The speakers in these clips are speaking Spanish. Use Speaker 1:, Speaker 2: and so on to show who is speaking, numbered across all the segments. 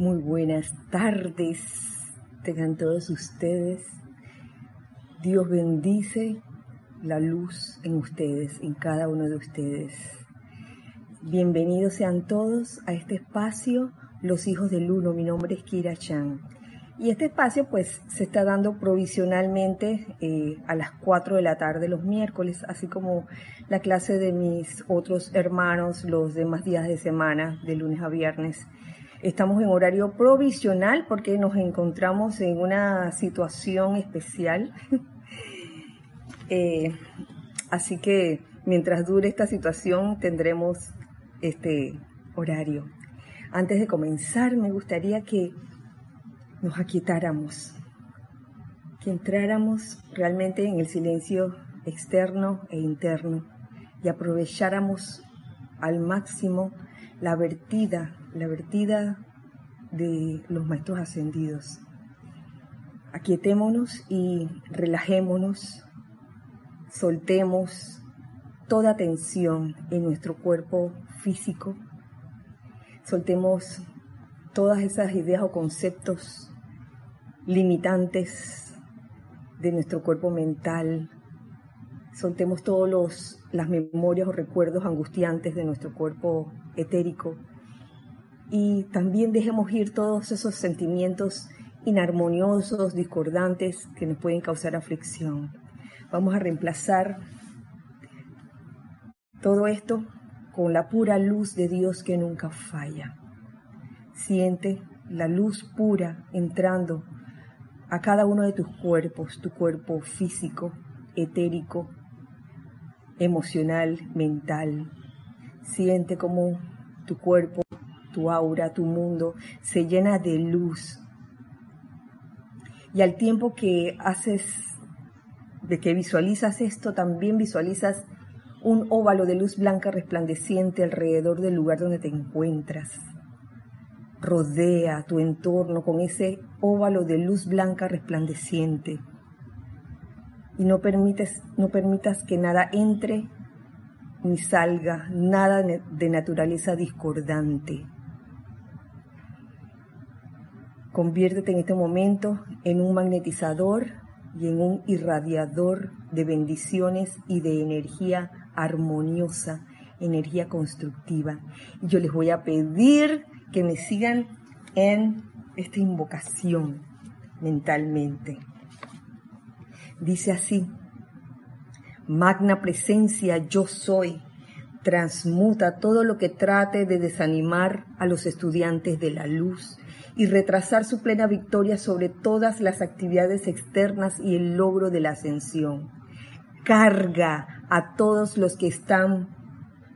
Speaker 1: Muy buenas tardes, tengan todos ustedes. Dios bendice la luz en ustedes, en cada uno de ustedes. Bienvenidos sean todos a este espacio, Los Hijos del Uno. Mi nombre es Kira Chan. Y este espacio pues se está dando provisionalmente eh, a las 4 de la tarde los miércoles, así como la clase de mis otros hermanos los demás días de semana, de lunes a viernes. Estamos en horario provisional porque nos encontramos en una situación especial. Eh, así que mientras dure esta situación tendremos este horario. Antes de comenzar me gustaría que nos aquietáramos, que entráramos realmente en el silencio externo e interno y aprovecháramos al máximo la vertida la vertida de los maestros ascendidos. Aquietémonos y relajémonos, soltemos toda tensión en nuestro cuerpo físico, soltemos todas esas ideas o conceptos limitantes de nuestro cuerpo mental, soltemos todas las memorias o recuerdos angustiantes de nuestro cuerpo etérico y también dejemos ir todos esos sentimientos inarmoniosos, discordantes que nos pueden causar aflicción. Vamos a reemplazar todo esto con la pura luz de Dios que nunca falla. Siente la luz pura entrando a cada uno de tus cuerpos, tu cuerpo físico, etérico, emocional, mental. Siente como tu cuerpo tu aura, tu mundo se llena de luz. Y al tiempo que haces, de que visualizas esto, también visualizas un óvalo de luz blanca resplandeciente alrededor del lugar donde te encuentras. Rodea tu entorno con ese óvalo de luz blanca resplandeciente. Y no, permites, no permitas que nada entre ni salga, nada de naturaleza discordante. Conviértete en este momento en un magnetizador y en un irradiador de bendiciones y de energía armoniosa, energía constructiva. Y yo les voy a pedir que me sigan en esta invocación mentalmente. Dice así, Magna presencia yo soy, transmuta todo lo que trate de desanimar a los estudiantes de la luz y retrasar su plena victoria sobre todas las actividades externas y el logro de la ascensión. Carga a todos los que están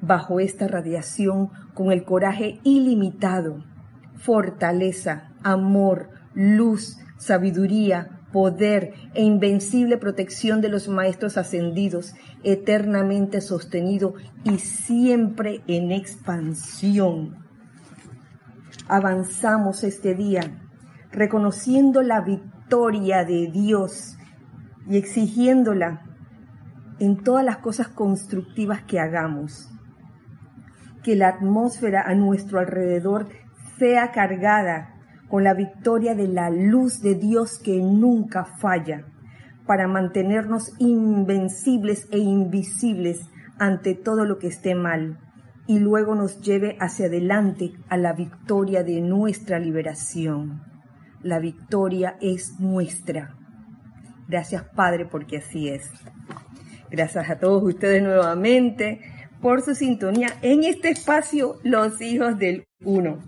Speaker 1: bajo esta radiación con el coraje ilimitado, fortaleza, amor, luz, sabiduría, poder e invencible protección de los maestros ascendidos, eternamente sostenido y siempre en expansión avanzamos este día reconociendo la victoria de Dios y exigiéndola en todas las cosas constructivas que hagamos. Que la atmósfera a nuestro alrededor sea cargada con la victoria de la luz de Dios que nunca falla, para mantenernos invencibles e invisibles ante todo lo que esté mal y luego nos lleve hacia adelante a la victoria de nuestra liberación. La victoria es nuestra. Gracias Padre porque así es. Gracias a todos ustedes nuevamente por su sintonía en este espacio Los Hijos del Uno.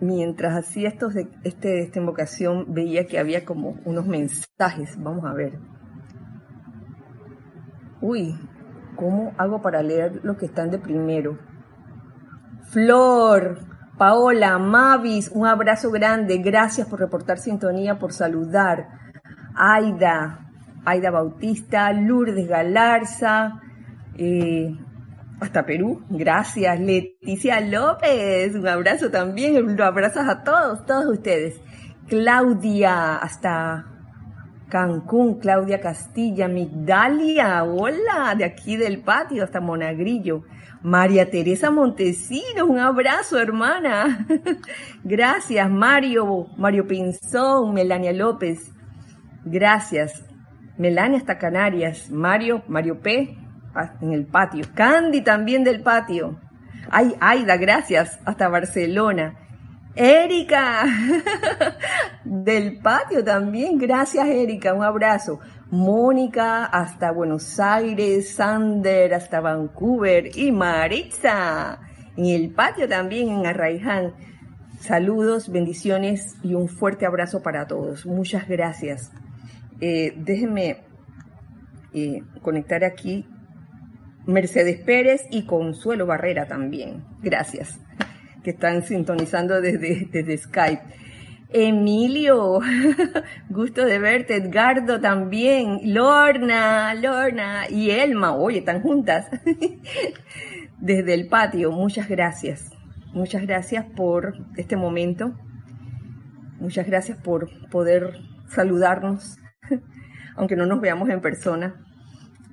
Speaker 1: Mientras hacía esto este, esta invocación veía que había como unos mensajes. Vamos a ver. Uy, ¿Cómo hago para leer lo que están de primero? Flor, Paola, Mavis, un abrazo grande. Gracias por reportar sintonía, por saludar. Aida, Aida Bautista, Lourdes Galarza, eh, hasta Perú. Gracias. Leticia López, un abrazo también. Un abrazo a todos, todos ustedes. Claudia, hasta Cancún, Claudia Castilla, Migdalia, hola, de aquí del patio hasta Monagrillo. María Teresa Montesinos, un abrazo, hermana. Gracias, Mario, Mario Pinzón, Melania López. Gracias. Melania hasta Canarias. Mario, Mario P. en el patio. Candy también del patio. Ay, Aida, gracias. Hasta Barcelona. Erika, del patio también. Gracias, Erika. Un abrazo. Mónica hasta Buenos Aires, Sander hasta Vancouver y Maritza en el patio también en Arraiján. Saludos, bendiciones y un fuerte abrazo para todos. Muchas gracias. Eh, déjenme eh, conectar aquí Mercedes Pérez y Consuelo Barrera también. Gracias, que están sintonizando desde, Skype. Emilio, gusto de verte. Edgardo también. Lorna, Lorna y Elma. Oye, están juntas. Desde el patio, muchas gracias. Muchas gracias por este momento. Muchas gracias por poder saludarnos, aunque no nos veamos en persona.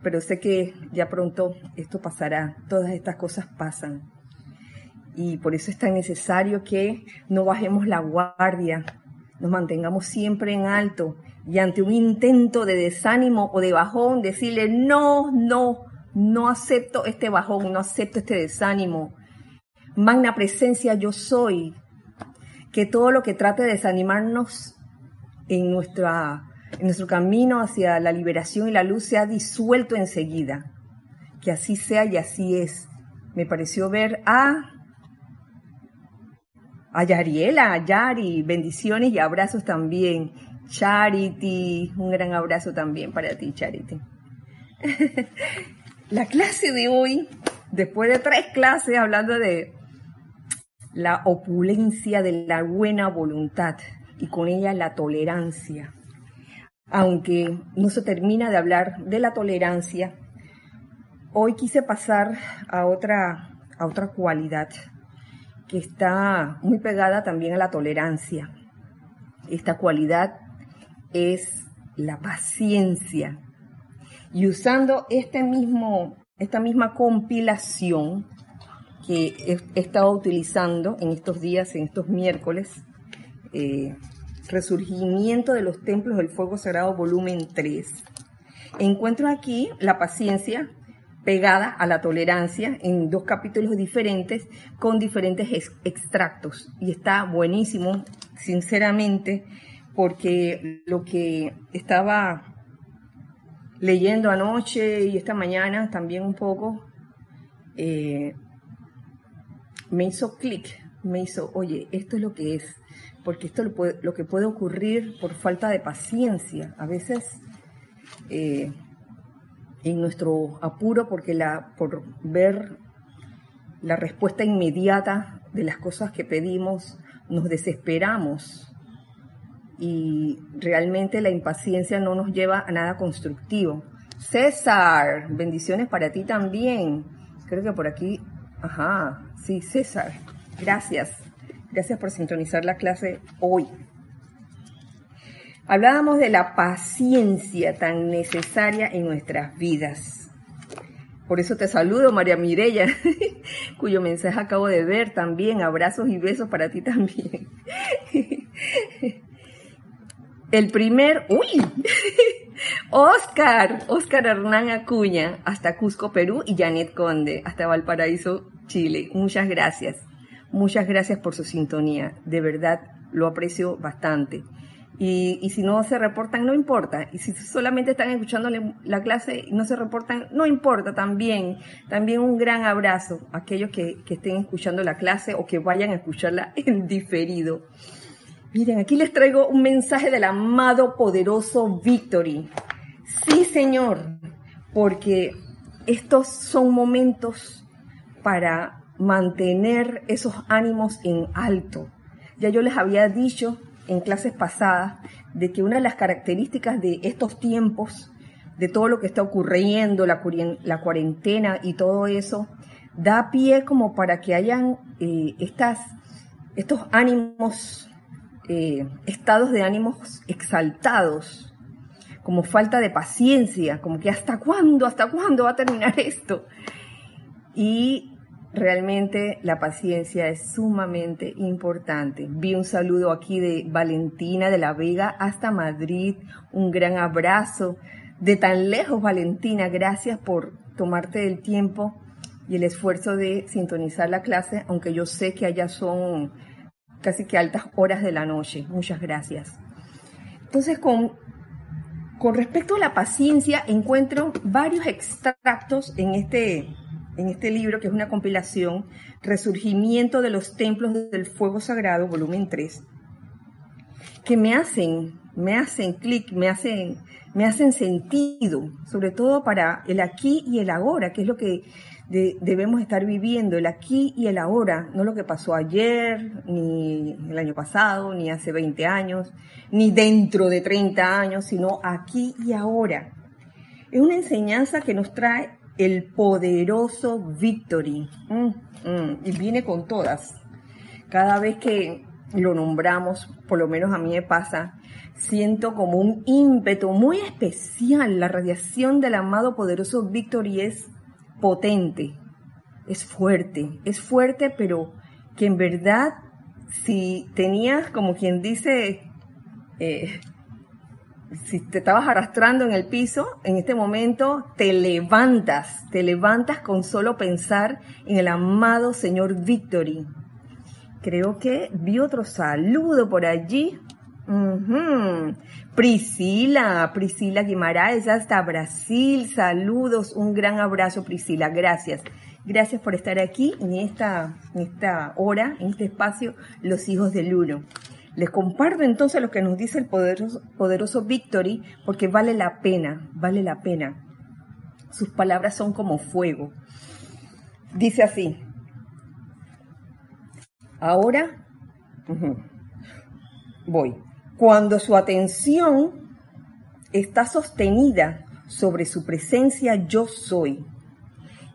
Speaker 1: Pero sé que ya pronto esto pasará. Todas estas cosas pasan y por eso es tan necesario que no bajemos la guardia, nos mantengamos siempre en alto y ante un intento de desánimo o de bajón, decirle, no, no, no acepto este bajón, no acepto este desánimo. Magna presencia yo soy. Que todo lo que trate de desanimarnos en, nuestra, en nuestro camino hacia la liberación y la luz sea disuelto enseguida. Que así sea y así es. Me pareció ver a a Yariela, a Yari, bendiciones y abrazos también. Charity, un gran abrazo también para ti, Charity. la clase de hoy, después de tres clases hablando de la opulencia de la buena voluntad y con ella la tolerancia. Aunque no se termina de hablar de la tolerancia, hoy quise pasar a otra, a otra cualidad que está muy pegada también a la tolerancia. Esta cualidad es la paciencia. Y usando este mismo, esta misma compilación que he estado utilizando en estos días, en estos miércoles, eh, Resurgimiento de los Templos del Fuego Sagrado, volumen 3, encuentro aquí la paciencia pegada a la tolerancia en dos capítulos diferentes con diferentes extractos. Y está buenísimo, sinceramente, porque lo que estaba leyendo anoche y esta mañana también un poco, eh, me hizo clic, me hizo, oye, esto es lo que es, porque esto lo, lo que puede ocurrir por falta de paciencia. A veces eh, en nuestro apuro porque la, por ver la respuesta inmediata de las cosas que pedimos, nos desesperamos y realmente la impaciencia no nos lleva a nada constructivo. César, bendiciones para ti también. Creo que por aquí, ajá, sí, César, gracias. Gracias por sintonizar la clase hoy. Hablábamos de la paciencia tan necesaria en nuestras vidas. Por eso te saludo, María Mirella, cuyo mensaje acabo de ver también. Abrazos y besos para ti también. El primer, uy, Oscar, Oscar Hernán Acuña, hasta Cusco, Perú, y Janet Conde, hasta Valparaíso, Chile. Muchas gracias. Muchas gracias por su sintonía. De verdad, lo aprecio bastante. Y, si no se reportan, no importa. Y si solamente están escuchando la clase y no se reportan, no importa también. También un gran abrazo a aquellos que, que estén escuchando la clase o que vayan a escucharla en diferido. Miren, aquí les traigo un mensaje del amado poderoso Victory. Sí, Señor, porque estos son momentos para mantener esos ánimos en alto. Ya yo les había dicho en clases pasadas de que una de las características de estos tiempos, de todo lo que está ocurriendo, la, cuarentena y todo eso, da pie como para que hayan eh, estas, estos ánimos, eh, estados de ánimos exaltados, como falta de paciencia, como que hasta cuándo, hasta cuándo va a terminar esto. Y realmente la paciencia es sumamente importante. Vi un saludo aquí de Valentina de la Vega hasta Madrid. Un gran abrazo. De tan lejos, Valentina, gracias por tomarte el tiempo y el esfuerzo de sintonizar la clase, aunque yo sé que allá son casi que altas horas de la noche. Muchas gracias. Entonces, con, respecto a la paciencia, encuentro varios extractos en este, en este libro, que es una compilación, Resurgimiento de los Templos del Fuego Sagrado, volumen 3, que me hacen, me hacen clic, me hacen, me hacen sentido, sobre todo para el aquí y el ahora, que es lo que debemos estar viviendo, el aquí y el ahora, no lo que pasó ayer, ni el año pasado, ni hace 20 años, ni dentro de 30 años, sino aquí y ahora. Es una enseñanza que nos trae el poderoso Victory. Mm, mm, y viene con todas. Cada vez que lo nombramos, por lo menos a mí me pasa, siento como un ímpetu muy especial. La radiación del amado poderoso Victory es potente, es fuerte, es fuerte, pero que en verdad, si tenías, como quien dice, eh, si te estabas arrastrando en el piso, en este momento te levantas, te levantas con solo pensar en el amado Señor Victory. Creo que vi otro saludo por allí. Priscila, Priscila Guimaraes hasta Brasil. Saludos, un gran abrazo Priscila, gracias. Gracias por estar aquí en esta, en esta hora, en este espacio, Los Hijos del Uno. Les comparto entonces lo que nos dice el poderoso, poderoso Victory, porque vale la pena, vale la pena. Sus palabras son como fuego. Dice así, ahora voy. Cuando su atención está sostenida sobre su presencia yo soy,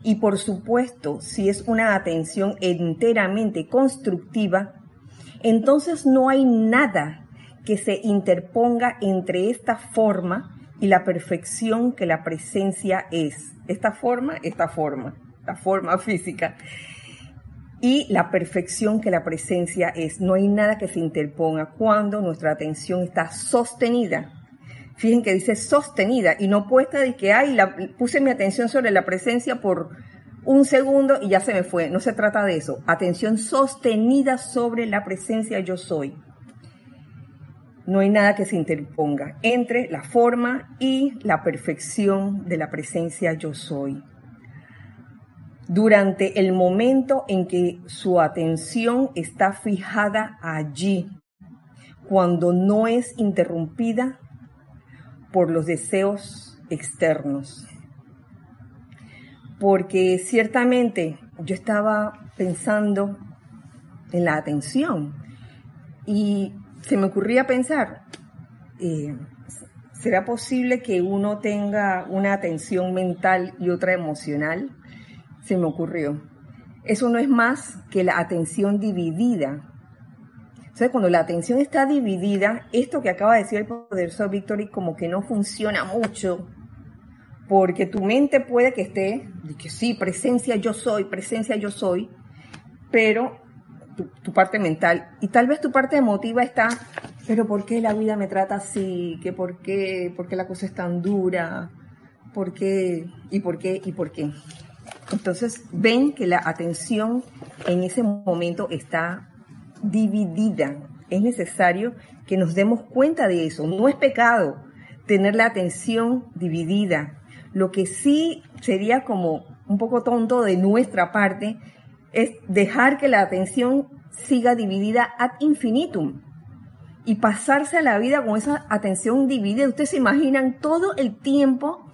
Speaker 1: y por supuesto, si es una atención enteramente constructiva, entonces no hay nada que se interponga entre esta forma y la perfección que la presencia es. Esta forma, esta forma, la forma física. Y la perfección que la presencia es. No hay nada que se interponga cuando nuestra atención está sostenida. Fíjense que dice sostenida y no puesta de que, ay, la, puse mi atención sobre la presencia por un segundo y ya se me fue. No se trata de eso. Atención sostenida sobre la presencia yo soy. No hay nada que se interponga entre la forma y la perfección de la presencia yo soy. Durante el momento en que su atención está fijada allí, cuando no es interrumpida por los deseos externos porque ciertamente yo estaba pensando en la atención y se me ocurría pensar, eh, ¿será posible que uno tenga una atención mental y otra emocional? Se me ocurrió. Eso no es más que la atención dividida. Cuando la atención está dividida, esto que acaba de decir el poderoso Victory como que no funciona mucho porque tu mente puede que esté, de que sí, presencia yo soy, presencia yo soy, pero tu, parte mental y tal vez tu parte emotiva está, pero ¿por qué la vida me trata así? ¿Qué por qué? ¿Por qué la cosa es tan dura? ¿Por qué? ¿Y por qué? ¿Y por qué? Entonces ven que la atención en ese momento está dividida. Es necesario que nos demos cuenta de eso. No es pecado tener la atención dividida. Lo que sí sería como un poco tonto de nuestra parte es dejar que la atención siga dividida ad infinitum y pasarse a la vida con esa atención dividida. Ustedes se imaginan todo el tiempo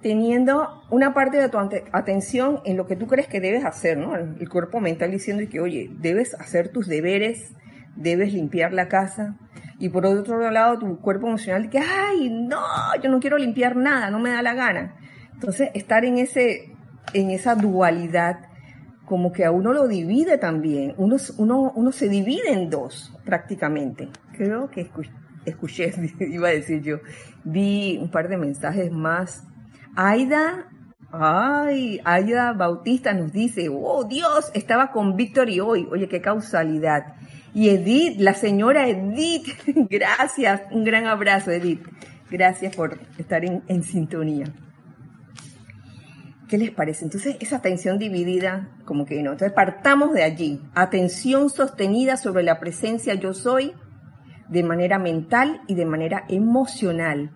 Speaker 1: teniendo una parte de tu atención en lo que tú crees que debes hacer, ¿no? El cuerpo mental diciendo que, oye, debes hacer tus deberes, debes limpiar la casa, y por otro lado tu cuerpo emocional que, ay, no, yo no quiero limpiar nada, no me da la gana. Entonces, estar en, ese, en esa dualidad como que a uno lo divide también, uno, uno, uno se divide en dos prácticamente. Creo que escuché, iba a decir yo, vi un par de mensajes más. Aida Ay, Aida Bautista nos dice, oh Dios, estaba con Victory hoy. Oye, qué causalidad. Y Edith, la señora Edith, gracias, un gran abrazo Edith. Gracias por estar en, sintonía. ¿Qué les parece? Entonces, esa atención dividida, como que no. Entonces, partamos de allí. Atención sostenida sobre la presencia yo soy de manera mental y de manera emocional.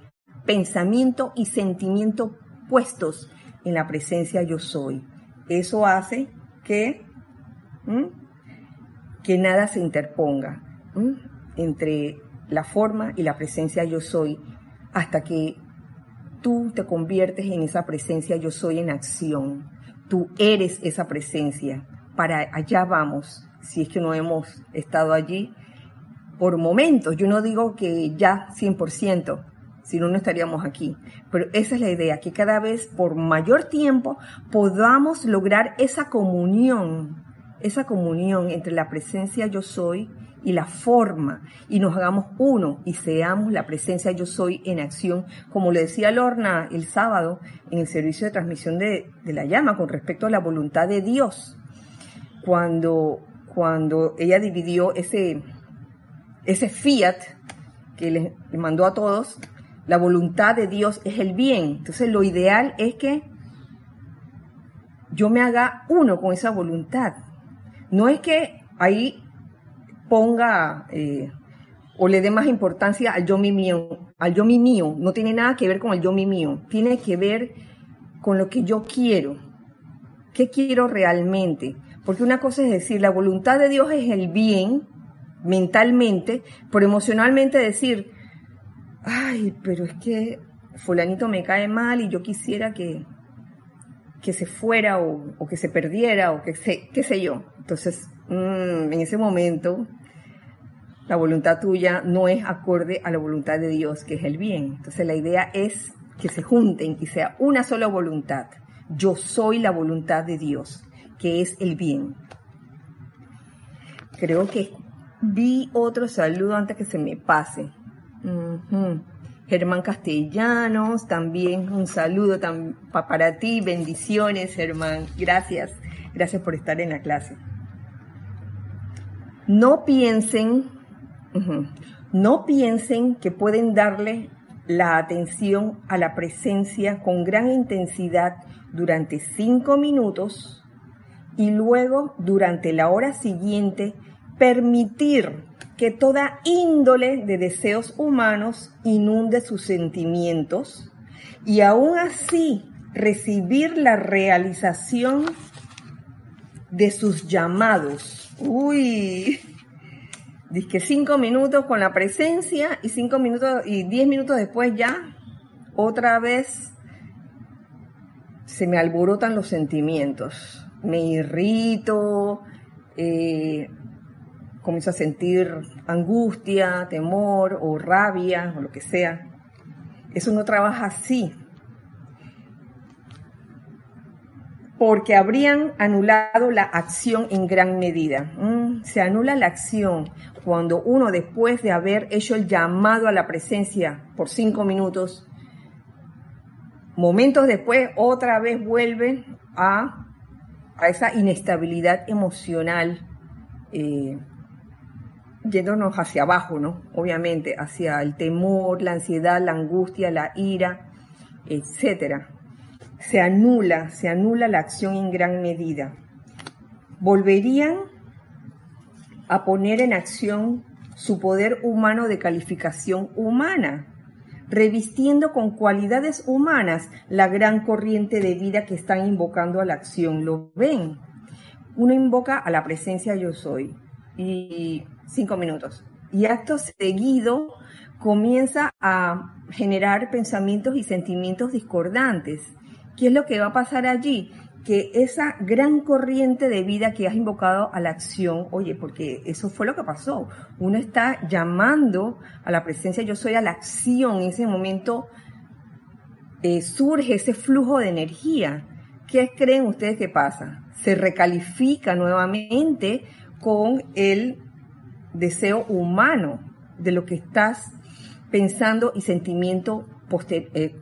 Speaker 1: Pensamiento y sentimiento puestos en la presencia yo soy. Eso hace que, que nada se interponga entre la forma y la presencia yo soy hasta que tú te conviertes en esa presencia yo soy en acción. Tú eres esa presencia. Para allá vamos, si es que no hemos estado allí por momentos. Yo no digo que ya 100%, si no, no estaríamos aquí. Pero esa es la idea, que cada vez por mayor tiempo podamos lograr esa comunión, esa comunión entre la presencia yo soy y la forma, y nos hagamos uno y seamos la presencia yo soy en acción, como le decía Lorna el sábado en el servicio de transmisión de, la llama con respecto a la voluntad de Dios, cuando, cuando ella dividió ese, ese fiat que le mandó a todos, la voluntad de Dios es el bien. Entonces lo ideal es que yo me haga uno con esa voluntad. No es que ahí ponga eh, o le dé más importancia al yo mi mío, al yo mi mío. No tiene nada que ver con el yo mi mío. Tiene que ver con lo que yo quiero. ¿Qué quiero realmente? Porque una cosa es decir, la voluntad de Dios es el bien mentalmente, pero emocionalmente decir, ay, pero es que fulanito me cae mal y yo quisiera que, que se fuera o, que se perdiera o que se, qué sé yo. Entonces, mm, en ese momento, la voluntad tuya no es acorde a la voluntad de Dios, que es el bien. Entonces, la idea es que se junten y sea una sola voluntad. Yo soy la voluntad de Dios, que es el bien. Creo que vi otro saludo antes que se me pase. Germán Castellanos, también un saludo para ti, bendiciones Germán, gracias, gracias por estar en la clase. No piensen, no piensen que pueden darle la atención a la presencia con gran intensidad durante cinco minutos y luego durante la hora siguiente permitir que toda índole de deseos humanos inunde sus sentimientos y aún así recibir la realización de sus llamados. Uy, dice que cinco minutos con la presencia y cinco minutos y diez minutos después ya otra vez se me alborotan los sentimientos. Me irrito, eh, comienzo a sentir angustia, temor o rabia o lo que sea. Eso no trabaja así. Porque habrían anulado la acción en gran medida. Mm, se anula la acción cuando uno después de haber hecho el llamado a la presencia por cinco minutos, momentos después otra vez vuelve a, a esa inestabilidad emocional eh, yéndonos hacia abajo, ¿no? Obviamente, hacia el temor, la ansiedad, la angustia, la ira, etcétera. Se anula, se anula la acción en gran medida. Volverían a poner en acción su poder humano de calificación humana, revistiendo con cualidades humanas la gran corriente de vida que están invocando a la acción. ¿Lo ven? Uno invoca a la presencia yo soy y cinco minutos. Y acto seguido comienza a generar pensamientos y sentimientos discordantes. ¿Qué es lo que va a pasar allí? Que esa gran corriente de vida que has invocado a la acción, oye, porque eso fue lo que pasó. Uno está llamando a la presencia, yo soy a la acción, en ese momento eh, surge ese flujo de energía. ¿Qué creen ustedes que pasa? Se recalifica nuevamente con el deseo humano de lo que estás pensando y sentimiento eh,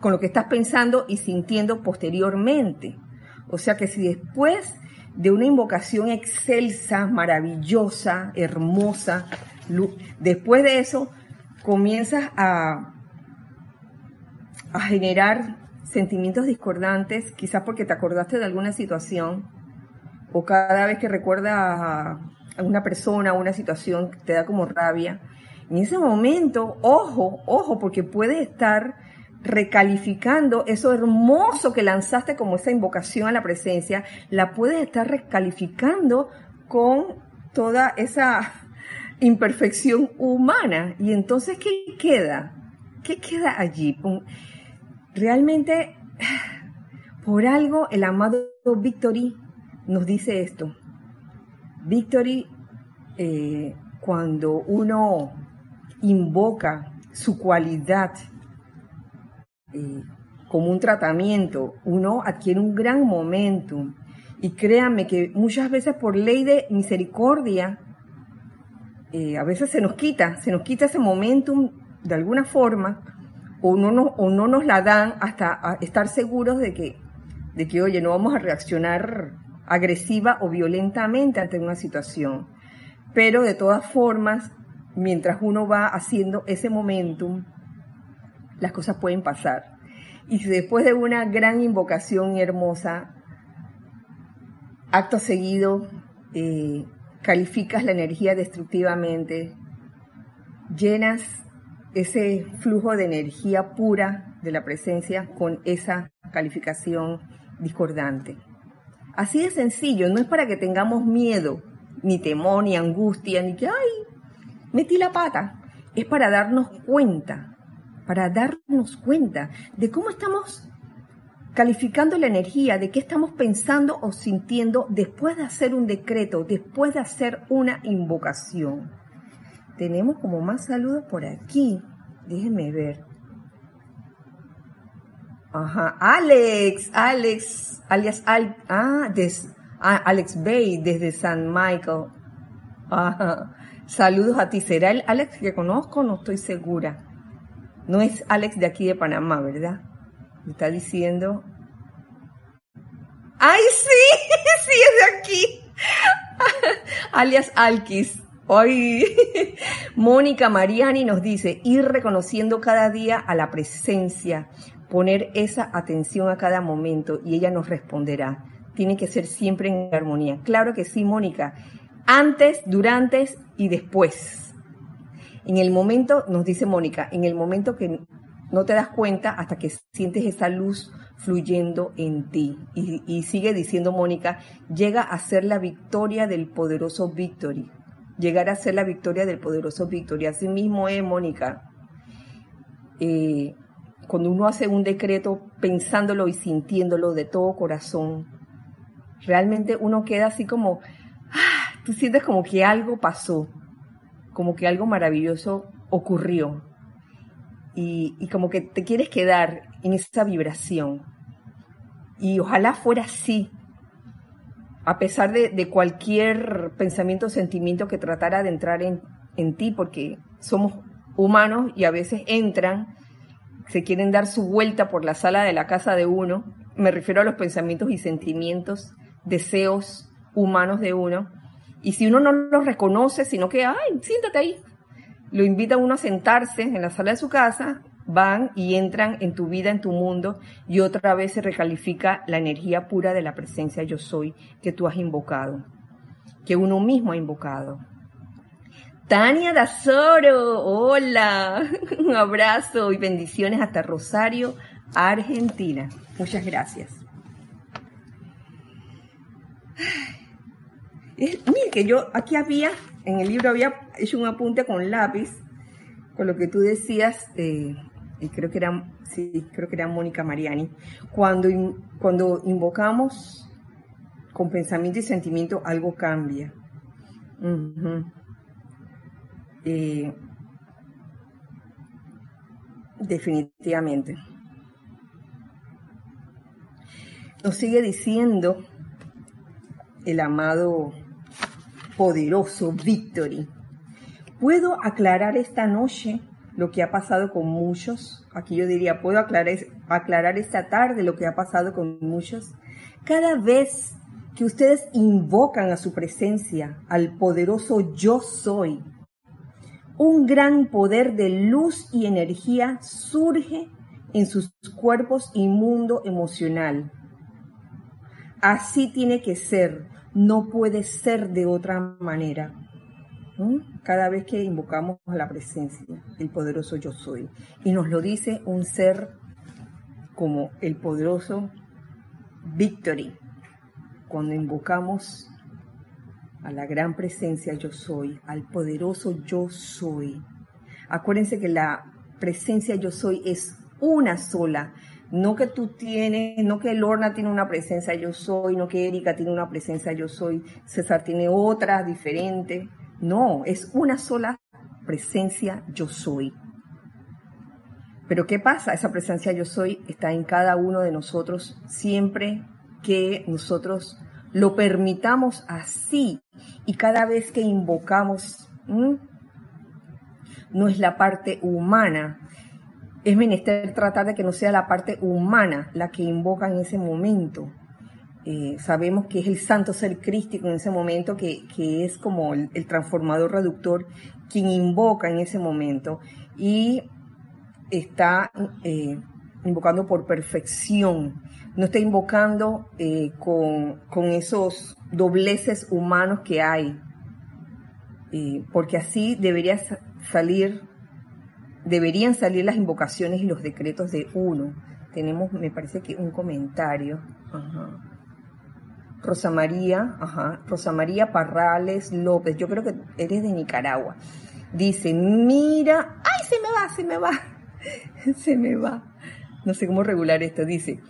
Speaker 1: con lo que estás pensando y sintiendo posteriormente. O sea que si después de una invocación excelsa, maravillosa, hermosa, después de eso comienzas a, a generar sentimientos discordantes, quizás porque te acordaste de alguna situación, o cada vez que recuerdas una persona una situación te da como rabia, en ese momento, ojo, ojo, porque puede estar recalificando eso hermoso que lanzaste como esa invocación a la presencia, la puedes estar recalificando con toda esa imperfección humana. Y entonces, ¿qué queda? ¿Qué queda allí? Realmente, por algo, el amado Victory nos dice esto. Victory, eh, cuando uno invoca su cualidad eh, como un tratamiento, uno adquiere un gran momentum. Y créanme que muchas veces por ley de misericordia, eh, a veces se nos quita, se nos quita ese momentum de alguna forma, o no, nos, o no nos la dan hasta estar seguros de que, de que, oye, no vamos a reaccionar agresiva o violentamente ante una situación. Pero de todas formas, mientras uno va haciendo ese momentum, las cosas pueden pasar. Y si después de una gran invocación hermosa, acto seguido, eh, calificas la energía destructivamente, llenas ese flujo de energía pura de la presencia con esa calificación discordante. Así de sencillo, no es para que tengamos miedo, ni temor, ni angustia, ni que, ay, metí la pata. Es para darnos cuenta, para darnos cuenta de cómo estamos calificando la energía, de qué estamos pensando o sintiendo después de hacer un decreto, después de hacer una invocación. Tenemos como más saludos por aquí. Déjenme ver. Ajá, Alex, Alex, alias Al, ah, ah, Alex Bay desde San Michael. Ajá. Saludos a ti. ¿Será el Alex que conozco? No estoy segura. No es Alex de aquí de Panamá, ¿verdad? Me está diciendo. ¡Ay, sí! sí, es de aquí. Alias Alquis. Hoy Mónica Mariani nos dice, ir reconociendo cada día a la presencia, poner esa atención a cada momento y ella nos responderá. Tiene que ser siempre en armonía. Claro que sí, Mónica antes, durante y después. En el momento, nos dice Mónica, en el momento que no te das cuenta hasta que sientes esa luz fluyendo en ti. Y, sigue diciendo Mónica, llega a ser la victoria del poderoso Victory. Llegar a ser la victoria del poderoso Victory. Así mismo es, Mónica. Eh, cuando uno hace un decreto pensándolo y sintiéndolo de todo corazón, realmente uno queda así como, tú sientes como que algo pasó, como que algo maravilloso ocurrió. Y, como que te quieres quedar en esa vibración. Y ojalá fuera así, a pesar de, cualquier pensamiento o sentimiento que tratara de entrar en, en ti, porque somos humanos y a veces entran, se quieren dar su vuelta por la sala de la casa de uno. Me refiero a los pensamientos y sentimientos, deseos humanos de uno y si uno no lo reconoce, sino que, ay, siéntate ahí, lo invita a uno a sentarse en la sala de su casa, van y entran en tu vida, en tu mundo, y otra vez se recalifica la energía pura de la presencia yo soy que tú has invocado, que uno mismo ha invocado. Tania Dazoro, hola, un abrazo y bendiciones hasta Rosario, Argentina. Muchas gracias. Mira que yo aquí había, en el libro había hecho un apunte con lápiz, con lo que tú decías, eh, y creo que era, sí, creo que era Mónica Mariani, cuando, cuando invocamos con pensamiento y sentimiento, algo cambia. Eh, definitivamente. Nos sigue diciendo el amado poderoso Victory. ¿Puedo aclarar esta noche lo que ha pasado con muchos? Aquí yo diría, puedo aclarar, aclarar esta tarde lo que ha pasado con muchos. Cada vez que ustedes invocan a su presencia, al poderoso yo soy, un gran poder de luz y energía surge en sus cuerpos y mundo emocional. Así tiene que ser, no puede ser de otra manera. Cada vez que invocamos a la presencia, el poderoso yo soy. Y nos lo dice un ser como el poderoso Victory. Cuando invocamos a la gran presencia yo soy, al poderoso yo soy. Acuérdense que la presencia yo soy es una sola. No que tú tienes, no que Lorna tiene una presencia yo soy, no que Erika tiene una presencia yo soy, César tiene otra diferente. No, es una sola presencia yo soy. Pero ¿qué pasa? Esa presencia yo soy está en cada uno de nosotros siempre que nosotros lo permitamos así y cada vez que invocamos, no es la parte humana, es menester tratar de que no sea la parte humana la que invoca en ese momento. Eh, sabemos que es el santo ser crístico en ese momento, que, es como el, transformador reductor, quien invoca en ese momento y está eh, invocando por perfección no está invocando eh, con, esos dobleces humanos que hay, porque así debería salir, deberían salir las invocaciones y los decretos de uno. Tenemos, me parece que un comentario. Rosa María, ajá, Rosa María Parrales López, yo creo que eres de Nicaragua. Dice, mira, ay, se me va, se me va, se me va. No sé cómo regular esto. Dice,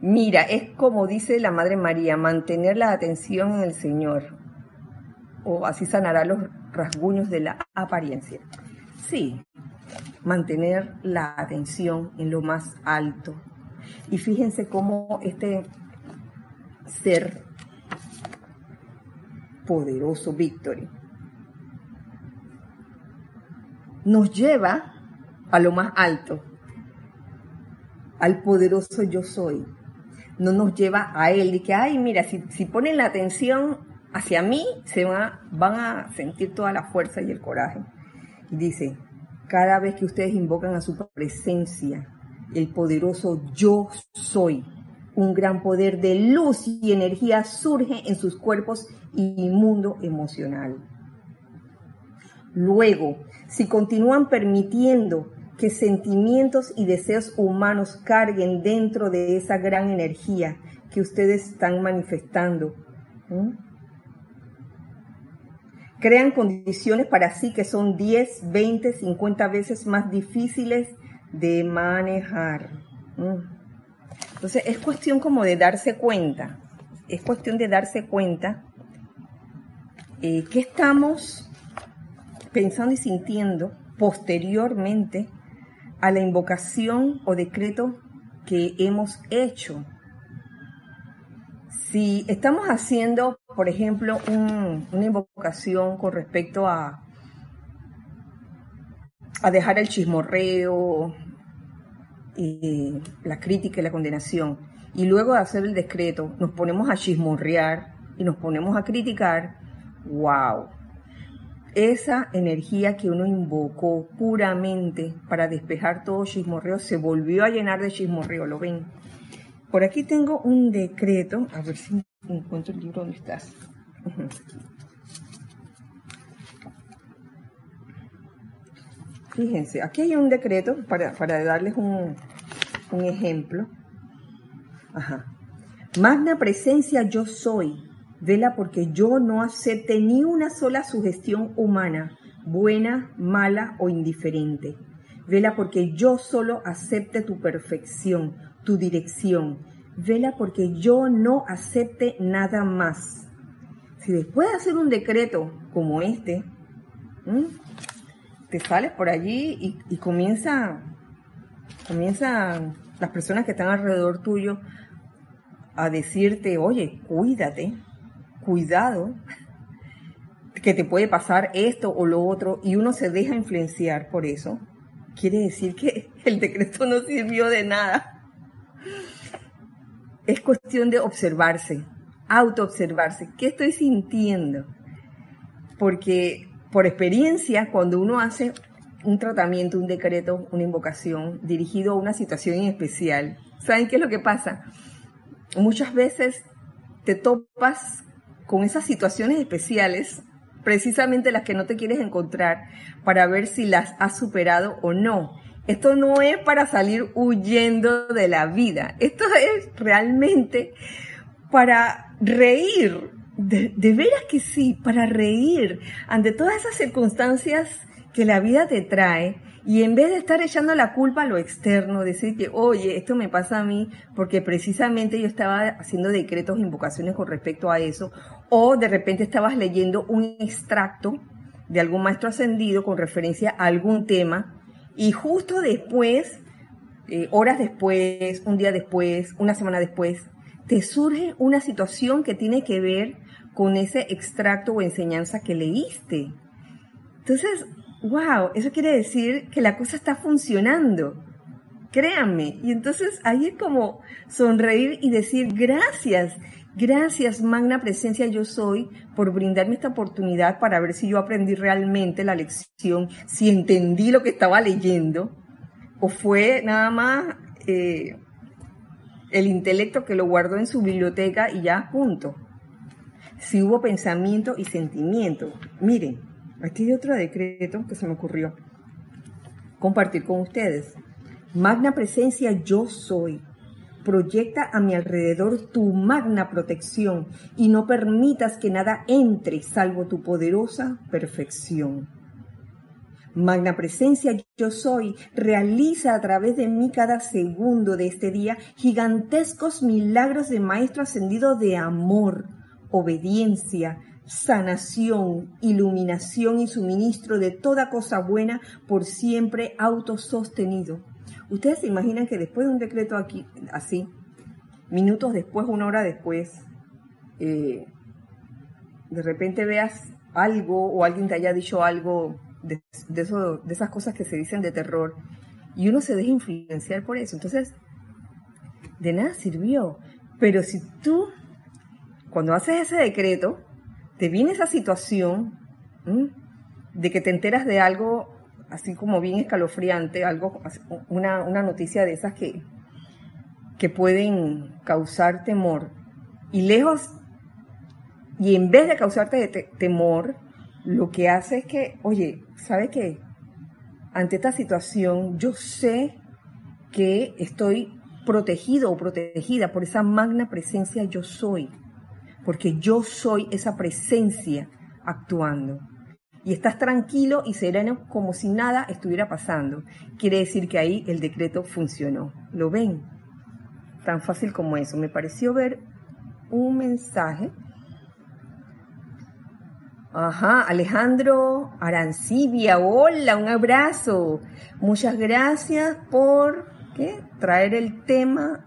Speaker 1: Mira, es como dice la Madre María, mantener la atención en el Señor, o así sanará los rasguños de la apariencia. Sí, mantener la atención en lo más alto. Y fíjense cómo este ser poderoso, Victory, nos lleva a lo más alto, al poderoso yo soy, no nos lleva a él y que, ay, mira, si, si ponen la atención hacia mí, se van a, sentir toda la fuerza y el coraje. dice, cada vez que ustedes invocan a su presencia, el poderoso yo soy, un gran poder de luz y energía surge en sus cuerpos y mundo emocional. Luego, si continúan permitiendo que sentimientos y deseos humanos carguen dentro de esa gran energía que ustedes están manifestando. Crean condiciones para sí que son 10, 20, 50 veces más difíciles de manejar. Entonces es cuestión como de darse cuenta, es cuestión de darse cuenta eh, que estamos pensando y sintiendo posteriormente a la invocación o decreto que hemos hecho. Si estamos haciendo, por ejemplo, una invocación con respecto a, a dejar el chismorreo, y la crítica y la condenación, y luego de hacer el decreto nos ponemos a chismorrear y nos ponemos a criticar, wow, esa energía que uno invocó puramente para despejar todo chismorreo se volvió a llenar de chismorreo, ¿lo ven? Por aquí tengo un decreto, a ver si encuentro el libro donde estás. Fíjense, aquí hay un decreto para, darles un, un ejemplo. Ajá. Magna presencia yo soy Vela porque yo no acepte ni una sola sugestión humana, buena, mala o indiferente. Vela porque yo solo acepte tu perfección, tu dirección. Vela porque yo no acepte nada más. Si después de hacer un decreto como este, te sales por allí y, y comienza, las personas que están alrededor tuyo a decirte, oye, cuídate, cuidado, que te puede pasar esto o lo otro, y uno se deja influenciar por eso, quiere decir que el decreto no sirvió de nada. Es cuestión de observarse, autoobservarse. ¿Qué estoy sintiendo? Porque por experiencia, cuando uno hace un tratamiento, un decreto, una invocación dirigido a una situación en especial, ¿saben qué es lo que pasa? Muchas veces te topas con esas situaciones especiales, precisamente las que no te quieres encontrar, para ver si las has superado o no. Esto no es para salir huyendo de la vida, esto es realmente para reír, de, veras que sí, para reír ante todas esas circunstancias que la vida te trae. Y en vez de estar echando la culpa a lo externo, decir que, oye, esto me pasa a mí porque precisamente yo estaba haciendo decretos, invocaciones con respecto a eso, o de repente estabas leyendo un extracto de algún maestro ascendido con referencia a algún tema y justo después, eh, horas después, un día después, una semana después, te surge una situación que tiene que ver con ese extracto o enseñanza que leíste. Entonces, wow, eso quiere decir que la cosa está funcionando. Créanme. Y entonces ahí es como sonreír y decir gracias. Gracias, magna presencia yo soy, por brindarme esta oportunidad para ver si yo aprendí realmente la lección, si entendí lo que estaba leyendo, o fue nada más eh, el intelecto que lo guardó en su biblioteca y ya, punto. Si hubo pensamiento y sentimiento. Miren, aquí hay otro decreto que se me ocurrió compartir con ustedes. Magna presencia yo soy proyecta a mi alrededor tu magna protección y no permitas que nada entre salvo tu poderosa perfección. Magna presencia yo soy, realiza a través de mí cada segundo de este día gigantescos milagros de Maestro ascendido de amor, obediencia, sanación, iluminación y suministro de toda cosa buena por siempre autosostenido Ustedes se imaginan que después de un decreto aquí, así, minutos después, una hora después, eh, de repente veas algo o alguien te haya dicho algo de, esas cosas que se dicen de terror y uno se deja influenciar por eso. Entonces, de nada sirvió. Pero si tú, cuando haces ese decreto, te viene esa situación de que te enteras de algo así como bien escalofriante, algo, una, una noticia de esas que, que pueden causar temor. Y lejos, y en vez de causarte temor, lo que hace es que, oye, ¿sabe qué? Ante esta situación, yo sé que estoy protegido o protegida por esa magna presencia yo soy, porque yo soy esa presencia actuando y estás tranquilo y sereno como si nada estuviera pasando. Quiere decir que ahí el decreto funcionó. ¿Lo ven? Tan fácil como eso. Me pareció ver un mensaje. Ajá, Alejandro Arancibia, hola, un abrazo. Muchas gracias por traer el tema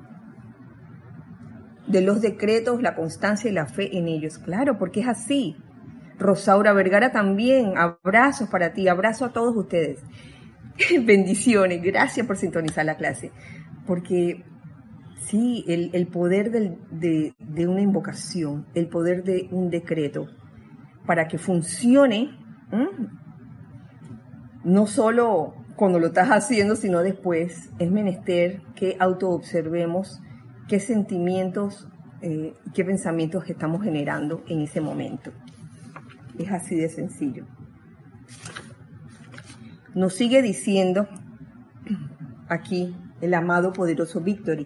Speaker 1: de los decretos, la constancia y la fe en ellos. Claro, porque es así. Rosaura Vergara también, abrazos para ti, abrazo a todos ustedes. Bendiciones, gracias por sintonizar la clase, porque sí, el, poder de, una invocación, el poder de un decreto, para que funcione, no solo cuando lo estás haciendo, sino después, es menester que autoobservemos qué sentimientos, eh, qué pensamientos estamos generando en ese momento. Es así de sencillo. Nos sigue diciendo aquí el amado poderoso Victory.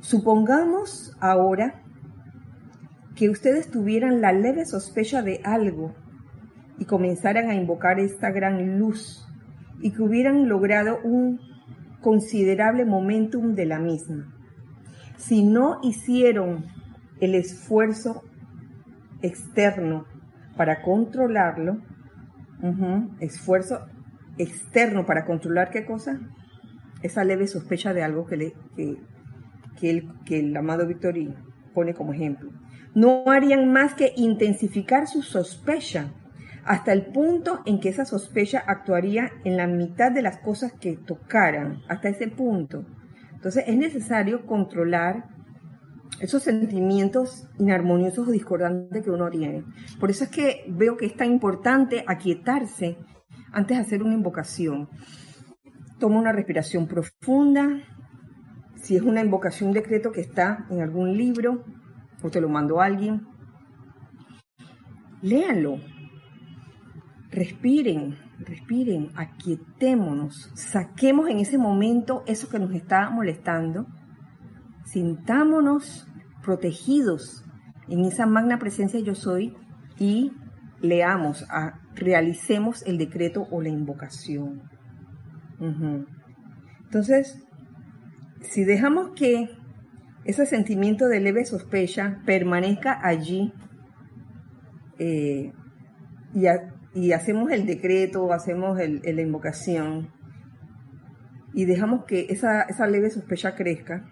Speaker 1: Supongamos ahora que ustedes tuvieran la leve sospecha de algo y comenzaran a invocar esta gran luz y que hubieran logrado un considerable momentum de la misma. Si no hicieron el esfuerzo externo para controlarlo, esfuerzo externo para controlar qué cosa, esa leve sospecha de algo que, el, que el amado Víctor pone como ejemplo. No harían más que intensificar su sospecha hasta el punto en que esa sospecha actuaría en la mitad de las cosas que tocaran, hasta ese punto. Entonces es necesario controlar esos sentimientos inarmoniosos o discordantes que uno tiene. Por eso es que veo que es tan importante aquietarse antes de hacer una invocación. Toma una respiración profunda. Si es una invocación, un decreto que está en algún libro o te lo mandó alguien, léanlo. Respiren, respiren, aquietémonos, saquemos en ese momento eso que nos está molestando, sintámonos protegidos en esa magna presencia yo soy y leamos, realicemos el decreto o la invocación. Entonces, si dejamos que ese sentimiento de leve sospecha permanezca allí eh, y, hacemos el decreto, o hacemos la invocación y dejamos que esa, esa leve sospecha crezca,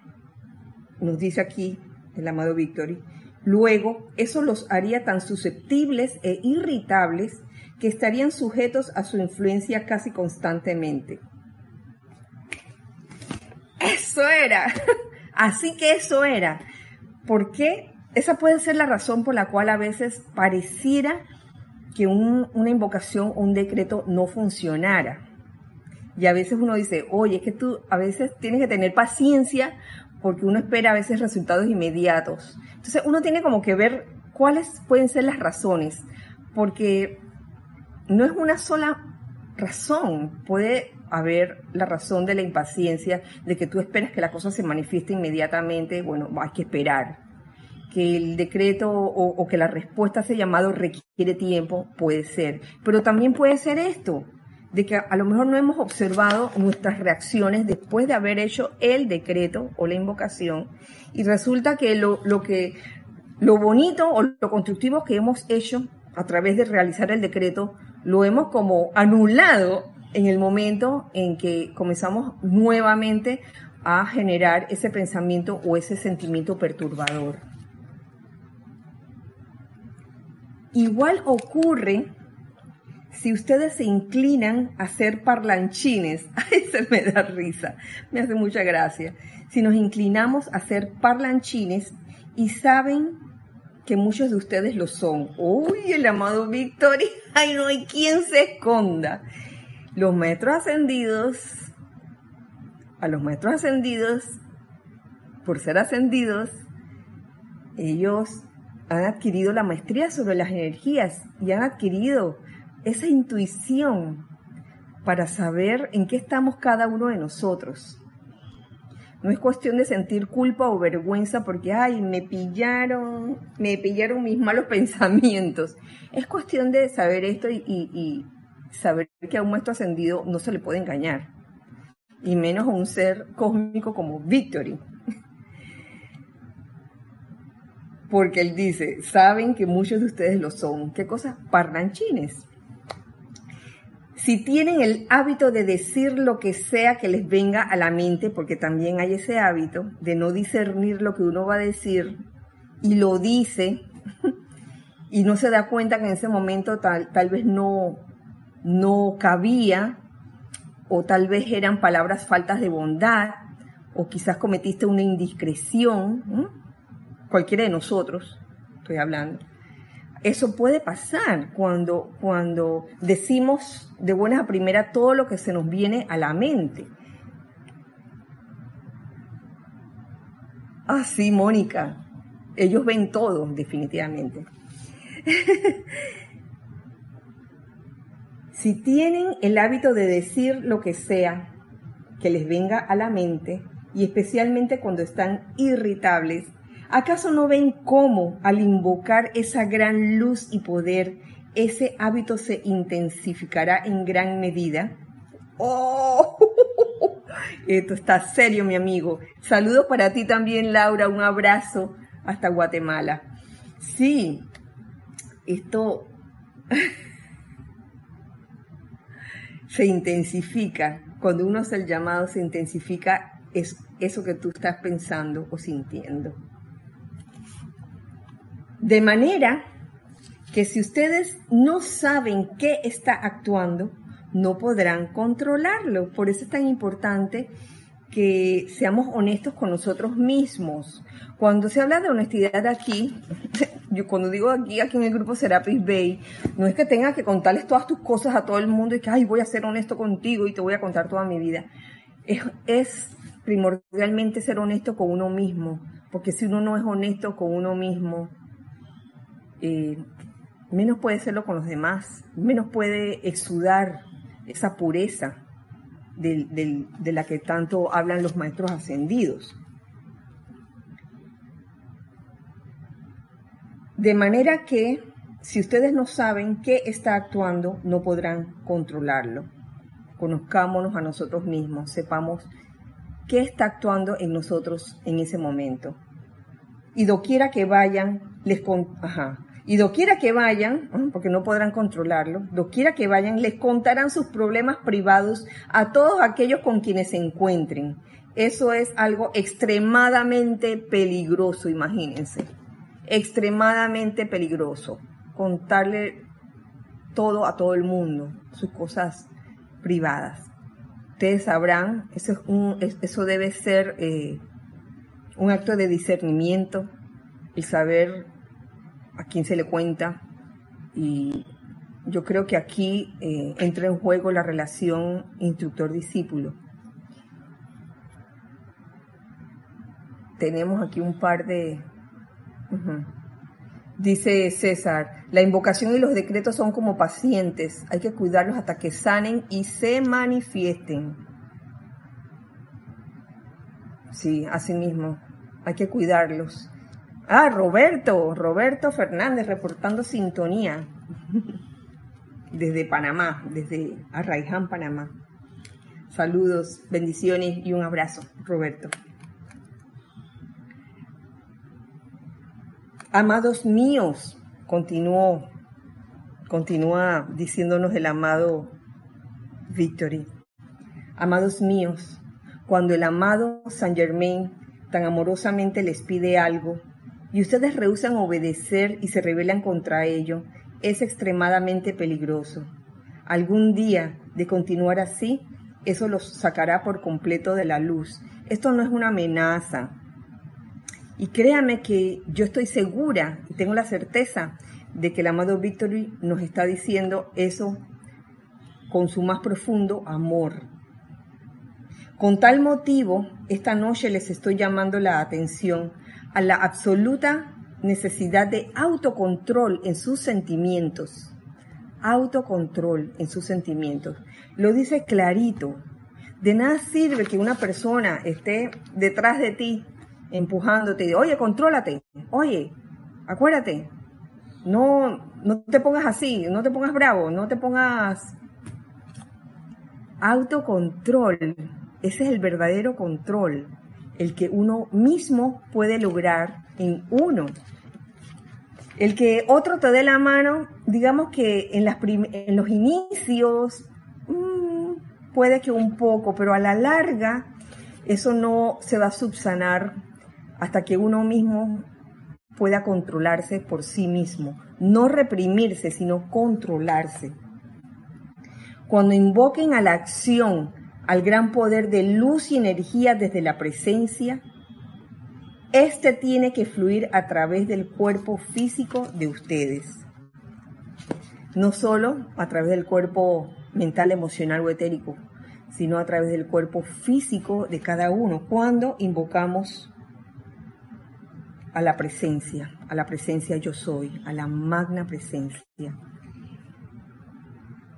Speaker 1: nos dice aquí el amado Victory, luego eso los haría tan susceptibles e irritables que estarían sujetos a su influencia casi constantemente. Eso era. Así que eso era. ¿Por qué? Esa puede ser la razón por la cual a veces pareciera que una invocación o un decreto no funcionara. Y a veces uno dice, oye, es que tú a veces tienes que tener paciencia porque uno espera a veces resultados inmediatos. Entonces uno tiene como que ver cuáles pueden ser las razones, porque no es una sola razón, puede haber la razón de la impaciencia, de que tú esperas que la cosa se manifieste inmediatamente, bueno, hay que esperar. Que el decreto o, o que la respuesta a ese llamado requiere tiempo, puede ser. Pero también puede ser esto, de que a lo mejor no hemos observado nuestras reacciones después de haber hecho el decreto o la invocación y resulta que lo, lo que lo bonito o lo constructivo que hemos hecho a través de realizar el decreto lo hemos como anulado en el momento en que comenzamos nuevamente a generar ese pensamiento o ese sentimiento perturbador. Igual ocurre si ustedes se inclinan a ser parlanchines, ay, se me da risa, me hace mucha gracia. Si nos inclinamos a ser parlanchines y saben que muchos de ustedes lo son. Uy, el amado Víctor, ay, no hay quien se esconda. Los maestros ascendidos, a los maestros ascendidos, por ser ascendidos, ellos han adquirido la maestría sobre las energías y han adquirido esa intuición para saber en qué estamos cada uno de nosotros. No es cuestión de sentir culpa o vergüenza porque, ay, me pillaron, me pillaron mis malos pensamientos. Es cuestión de saber esto y, saber que a un maestro ascendido no se le puede engañar. Y menos a un ser cósmico como Victory. Porque él dice, saben que muchos de ustedes lo son. ¿Qué cosa? Parlanchines si tienen el hábito de decir lo que sea que les venga a la mente, porque también hay ese hábito de no discernir lo que uno va a decir y lo dice y no se da cuenta que en ese momento tal, tal vez no, no cabía o tal vez eran palabras faltas de bondad o quizás cometiste una indiscreción, cualquiera de nosotros, estoy hablando eso puede pasar cuando, cuando decimos de buenas a primera todo lo que se nos viene a la mente. Ah, sí, Mónica. Ellos ven todo, definitivamente. si tienen el hábito de decir lo que sea que les venga a la mente, y especialmente cuando están irritables, ¿Acaso no ven cómo al invocar esa gran luz y poder, ese hábito se intensificará en gran medida? ¡Oh! Esto está serio, mi amigo. Saludos para ti también, Laura. Un abrazo hasta Guatemala. Sí, esto se intensifica. Cuando uno hace el llamado, se intensifica es eso que tú estás pensando o sintiendo. De manera que si ustedes no saben qué está actuando, no podrán controlarlo. Por eso es tan importante que seamos honestos con nosotros mismos. Cuando se habla de honestidad aquí, yo cuando digo aquí, aquí en el grupo Serapis Bay, no es que tengas que contarles todas tus cosas a todo el mundo y que, ay, voy a ser honesto contigo y te voy a contar toda mi vida. Es, es primordialmente ser honesto con uno mismo, porque si uno no es honesto con uno mismo, eh, menos puede serlo con los demás, menos puede exudar esa pureza de la que tanto hablan los maestros ascendidos. De manera que si ustedes no saben qué está actuando, no podrán controlarlo. Conozcámonos a nosotros mismos, sepamos qué está actuando en nosotros en ese momento. Y doquiera que vayan, les con... Ajá. Y doquiera que vayan, porque no podrán controlarlo, doquiera que vayan, les contarán sus problemas privados a todos aquellos con quienes se encuentren. Eso es algo extremadamente peligroso, imagínense. Extremadamente peligroso. Contarle todo a todo el mundo, sus cosas privadas. Ustedes sabrán, eso, es un, eso debe ser eh, un acto de discernimiento, el saber a quién se le cuenta y yo creo que aquí eh, entra en juego la relación instructor-discípulo. Tenemos aquí un par de... Dice César, la invocación y los decretos son como pacientes, hay que cuidarlos hasta que sanen y se manifiesten. Sí, así mismo, hay que cuidarlos. Ah, Roberto, Roberto Fernández reportando sintonía desde Panamá, desde Arraiján, Panamá. Saludos, bendiciones y un abrazo, Roberto. Amados míos, continuó, continúa diciéndonos el amado Victory. Amados míos, cuando el amado Saint Germain tan amorosamente les pide algo, y ustedes rehusan obedecer y se rebelan contra ello, es extremadamente peligroso. Algún día, de continuar así, eso los sacará por completo de la luz. Esto no es una amenaza. Y créame que yo estoy segura y tengo la certeza de que el amado Victory nos está diciendo eso con su más profundo amor. Con tal motivo, esta noche les estoy llamando la atención a la absoluta necesidad de autocontrol en sus sentimientos. Autocontrol en sus sentimientos. Lo dice clarito. De nada sirve que una persona esté detrás de ti empujándote. Oye, contrólate. Oye, acuérdate. No, no te pongas así, no te pongas bravo, no te pongas autocontrol. Ese es el verdadero control el que uno mismo puede lograr en uno. El que otro te dé la mano, digamos que en, los inicios mm, puede que un poco, pero a la larga eso no se va a subsanar hasta que uno mismo pueda controlarse por sí mismo. No reprimirse, sino controlarse. Cuando invoquen a la acción al gran poder de luz y energía desde la presencia, este tiene que fluir a través del cuerpo físico de ustedes. No solo a través del cuerpo mental, emocional o etérico, sino a través del cuerpo físico de cada uno cuando invocamos a la presencia, a la presencia yo soy, a la magna presencia,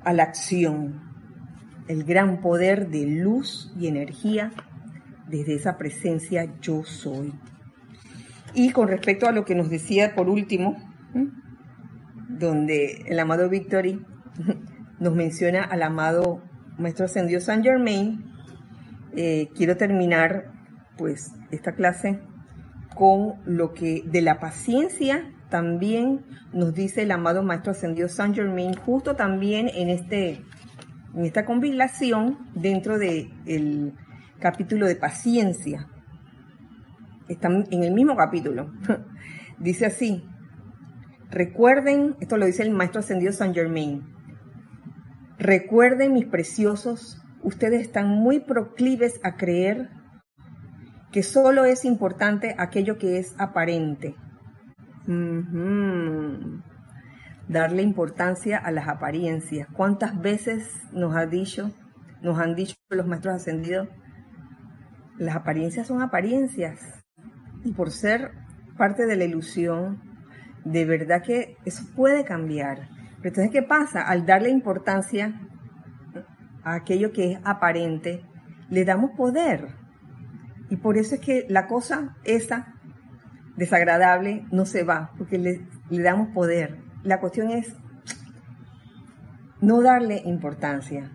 Speaker 1: a la acción, el gran poder de luz y energía desde esa presencia yo soy. Y con respecto a lo que nos decía por último, donde el amado Victory nos menciona al amado Maestro Ascendido Saint Germain, eh, quiero terminar pues esta clase con lo que de la paciencia también nos dice el amado Maestro Ascendido Saint Germain, justo también en este en esta compilación dentro del capítulo de paciencia. Están en el mismo capítulo. dice así, recuerden, esto lo dice el maestro ascendido San Germain, recuerden mis preciosos, ustedes están muy proclives a creer que solo es importante aquello que es aparente. Darle importancia a las apariencias. ¿Cuántas veces nos ha dicho, nos han dicho los maestros ascendidos? Las apariencias son apariencias. Y por ser parte de la ilusión, de verdad que eso puede cambiar. Pero entonces, ¿qué pasa? Al darle importancia a aquello que es aparente, le damos poder. Y por eso es que la cosa esa desagradable no se va, porque le, le damos poder. La cuestión es no darle importancia.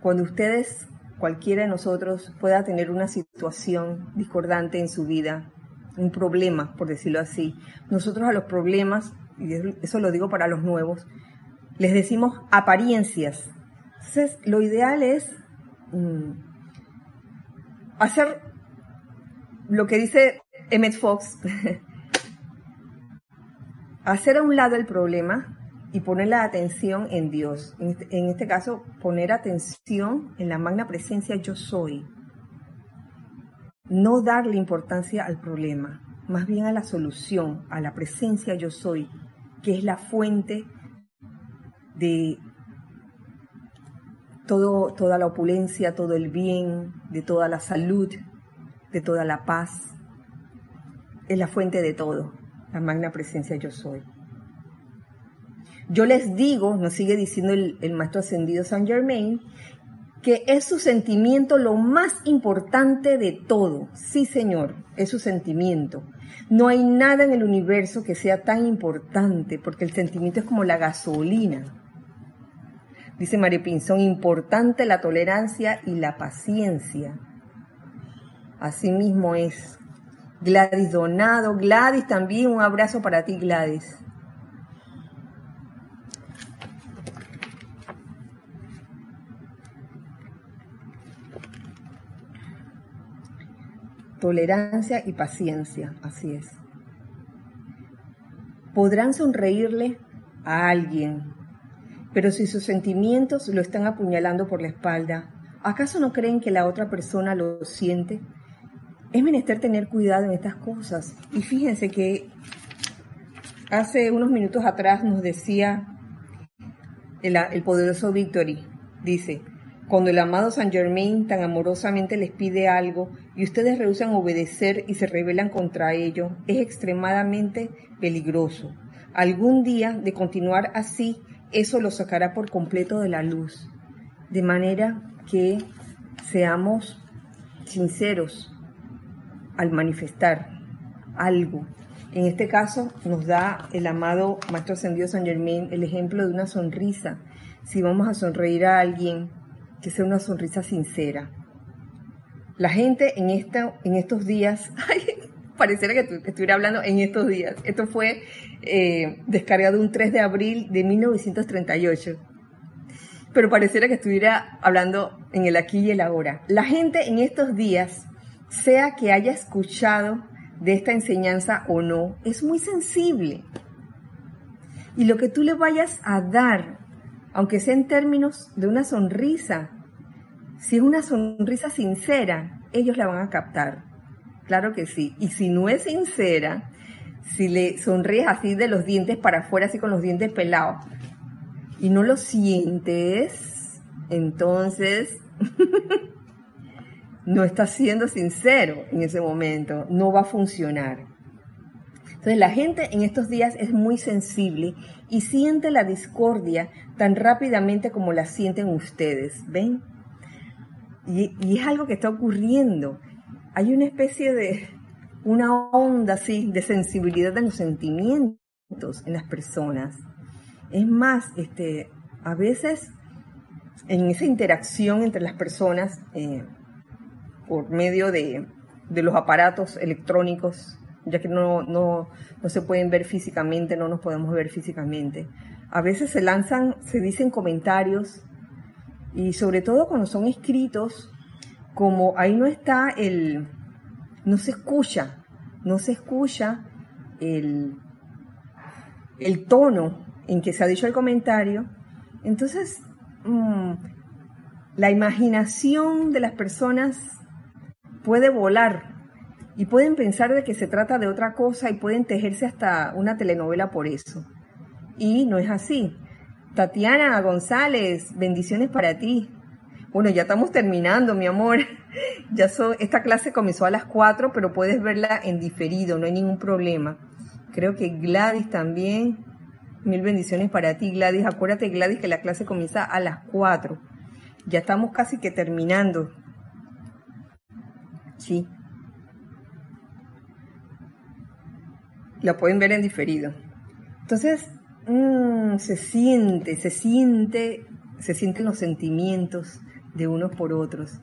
Speaker 1: Cuando ustedes, cualquiera de nosotros, pueda tener una situación discordante en su vida, un problema, por decirlo así, nosotros a los problemas, y eso lo digo para los nuevos, les decimos apariencias. Entonces, lo ideal es mm, hacer lo que dice Emmett Fox, hacer a un lado el problema y poner la atención en Dios. En este, en este, caso, poner atención en la magna presencia yo soy. No darle importancia al problema, más bien a la solución, a la presencia yo soy, que es la fuente de todo, toda la opulencia, todo el bien, de toda la salud, de toda la paz. Es la fuente de todo, la magna presencia yo soy. Yo les digo, nos sigue diciendo el, maestro ascendido Saint Germain, que es su sentimiento lo más importante de todo. Sí, Señor, es su sentimiento. No hay nada en el universo que sea tan importante, porque el sentimiento es como la gasolina Dice María Pinzón, importante la tolerancia y la paciencia. Asimismo es. Gladys Donado, Gladys también, un abrazo para ti Gladys. Tolerancia y paciencia, así es. Podrán sonreírle a alguien pero si sus sentimientos lo están apuñalando por la espalda, ¿acaso no creen que la otra persona lo siente? Es menester tener cuidado en estas cosas. Y fíjense que hace unos minutos atrás nos decía el, poderoso Victory, dice, cuando el amado Saint Germain tan amorosamente les pide algo y ustedes rehusan obedecer y se rebelan contra ello, es extremadamente peligroso. Algún día, de continuar así, eso lo sacará por completo de la luz, de manera que seamos sinceros al manifestar algo. En este caso nos da el amado Maestro Ascendido San Germain el ejemplo de una sonrisa. Si vamos a sonreír a alguien, que sea una sonrisa sincera. La gente en, esta, en estos días, pareciera que estuviera hablando en estos días. Esto fue eh, descargado un 3 de abril de 1938. Pero pareciera que estuviera hablando en el aquí y el ahora. La gente en estos días, sea que haya escuchado de esta enseñanza o no, es muy sensible. Y lo que tú le vayas a dar, aunque sea en términos de una sonrisa, si es una sonrisa sincera, ellos la van a captar. Claro que sí. Y si no es sincera, si le sonríes así de los dientes para afuera, así con los dientes pelados, y no lo sientes, entonces no estás siendo sincero en ese momento, no va a funcionar. Entonces la gente en estos días es muy sensible y siente la discordia tan rápidamente como la sienten ustedes, ¿ven? Y, es algo que está ocurriendo hay una especie de, una onda así de sensibilidad en los sentimientos en las personas. Es más, este, a veces en esa interacción entre las personas eh, por medio de, los aparatos electrónicos, ya que no, no, no se pueden ver físicamente, no nos podemos ver físicamente. A veces se lanzan, se dicen comentarios y sobre todo cuando son escritos, como ahí no está el, no se escucha, no se escucha el, el tono en que se ha dicho el comentario, entonces mm, la imaginación de las personas puede volar Y pueden pensar de que se trata de otra cosa y pueden tejerse hasta una telenovela por eso. Y no es así. Tatiana González, bendiciones para ti. Bueno, ya estamos terminando, mi amor. Ya esta clase comenzó a las 4, pero puedes verla en diferido, no hay ningún problema. Creo que Gladys también. Mil bendiciones para ti, Gladys. Acuérdate, Gladys, que la clase comienza a las 4. Ya estamos casi que terminando. Sí. La pueden ver en diferido. Entonces, mm, se siente, se siente, se sienten los sentimientos de unos por otros.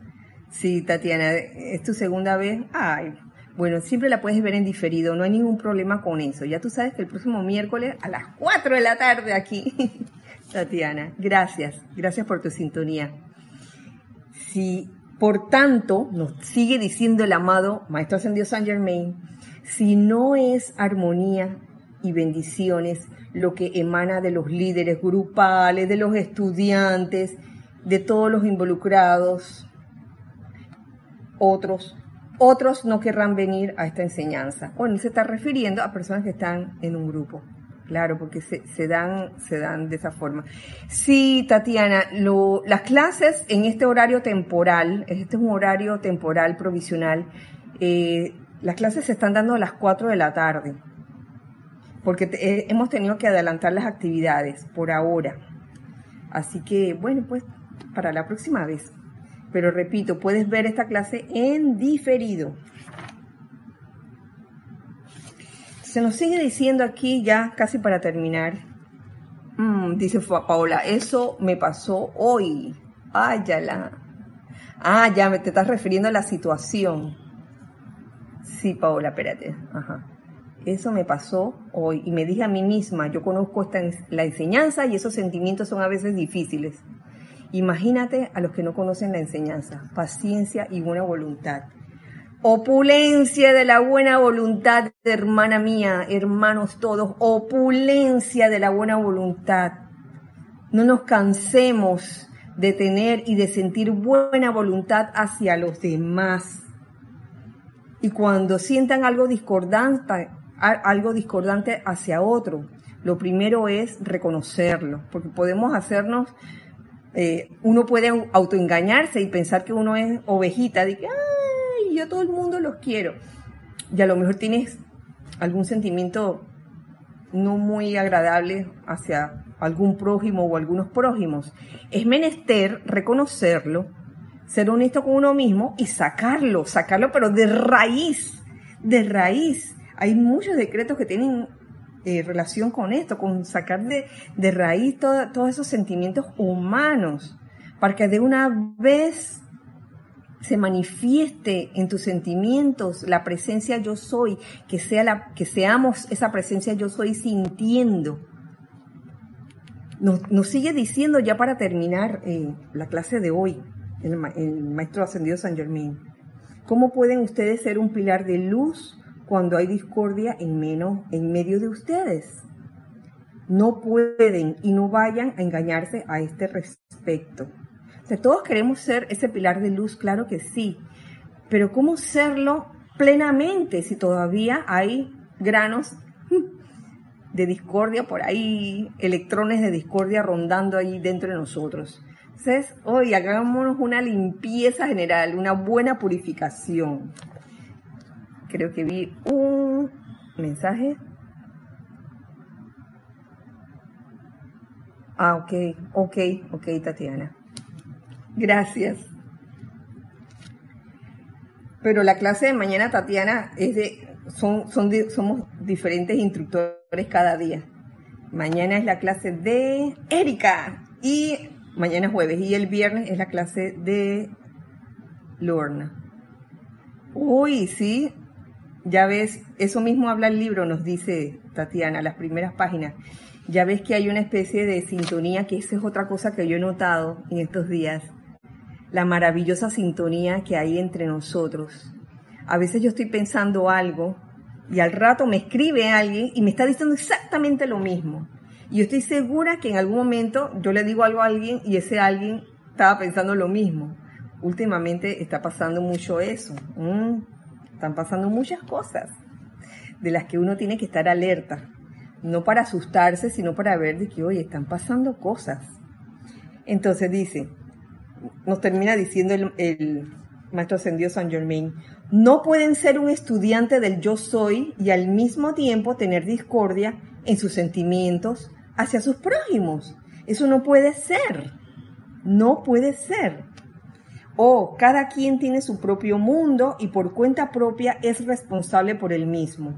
Speaker 1: Sí, Tatiana, es tu segunda vez. Ay, bueno, siempre la puedes ver en diferido, no hay ningún problema con eso. Ya tú sabes que el próximo miércoles a las 4 de la tarde aquí. Tatiana, gracias, gracias por tu sintonía. Si, por tanto, nos sigue diciendo el amado Maestro Ascendido San Germain, si no es armonía y bendiciones lo que emana de los líderes grupales, de los estudiantes, de todos los involucrados, otros, otros no querrán venir a esta enseñanza. Bueno, se está refiriendo a personas que están en un grupo. Claro, porque se, dan, se dan de esa forma. Sí, Tatiana, lo, las clases en este horario temporal, este es un horario temporal provisional, eh, las clases se están dando a las 4 de la tarde, porque eh, hemos tenido que adelantar las actividades por ahora. Así que, bueno, pues para la próxima vez. Pero repito, puedes ver esta clase en diferido. Se nos sigue diciendo aquí ya casi para terminar. Mm, dice Paola, eso me pasó hoy. Ay, ya la. Ah, ya me te estás refiriendo a la situación. Sí, Paola, espérate. Ajá. Eso me pasó hoy y me dije a mí misma, yo conozco la enseñanza y esos sentimientos son a veces difíciles. Imagínate a los que no conocen la enseñanza, paciencia y buena voluntad. Opulencia de la buena voluntad, hermana mía, hermanos todos, opulencia de la buena voluntad. No nos cansemos de tener y de sentir buena voluntad hacia los demás. Y cuando sientan algo discordante, algo discordante hacia otro, lo primero es reconocerlo, porque podemos hacernos eh, uno puede autoengañarse y pensar que uno es ovejita, de que, ay, yo todo el mundo los quiero. Y a lo mejor tienes algún sentimiento no muy agradable hacia algún prójimo o algunos prójimos. Es menester reconocerlo, ser honesto con uno mismo y sacarlo, sacarlo, pero de raíz, de raíz. Hay muchos decretos que tienen eh, relación con esto, con sacar de, de raíz todos esos sentimientos humanos, para que de una vez se manifieste en tus sentimientos la presencia yo soy, que sea la, que seamos esa presencia yo soy sintiendo. Nos, sigue diciendo ya para terminar eh, la clase de hoy, el, maestro ascendido San Germán, ¿cómo pueden ustedes ser un pilar de luz cuando hay discordia en, menos, en medio de ustedes. No pueden y no vayan a engañarse a este respecto. O todos queremos ser ese pilar de luz, claro que sí, pero ¿cómo serlo plenamente si todavía hay granos de discordia por ahí, electrones de discordia rondando ahí dentro de nosotros? Entonces, hoy hagámonos una limpieza general, una buena purificación creo que vi un mensaje. Ah, ok, ok, ok, Tatiana. Gracias. Pero la clase de mañana, Tatiana, es de, son, son somos diferentes instructores cada día. Mañana es la clase de Erika y mañana es jueves y el viernes es la clase de Lorna. Uy, sí, ya ves, eso mismo habla el libro, nos dice Tatiana, las primeras páginas. Ya ves que hay una especie de sintonía, que esa es otra cosa que yo he notado en estos días. La maravillosa sintonía que hay entre nosotros. A veces yo estoy pensando algo y al rato me escribe alguien y me está diciendo exactamente lo mismo. Y yo estoy segura que en algún momento yo le digo algo a alguien y ese alguien estaba pensando lo mismo. Últimamente está pasando mucho eso están pasando muchas cosas de las que uno tiene que estar alerta, no para asustarse, sino para ver de que, oye, están pasando cosas. Entonces dice, nos termina diciendo el, maestro ascendido San Germain, no pueden ser un estudiante del yo soy y al mismo tiempo tener discordia en sus sentimientos hacia sus prójimos. Eso no puede ser. No puede ser. O cada quien tiene su propio mundo y por cuenta propia es responsable por el mismo.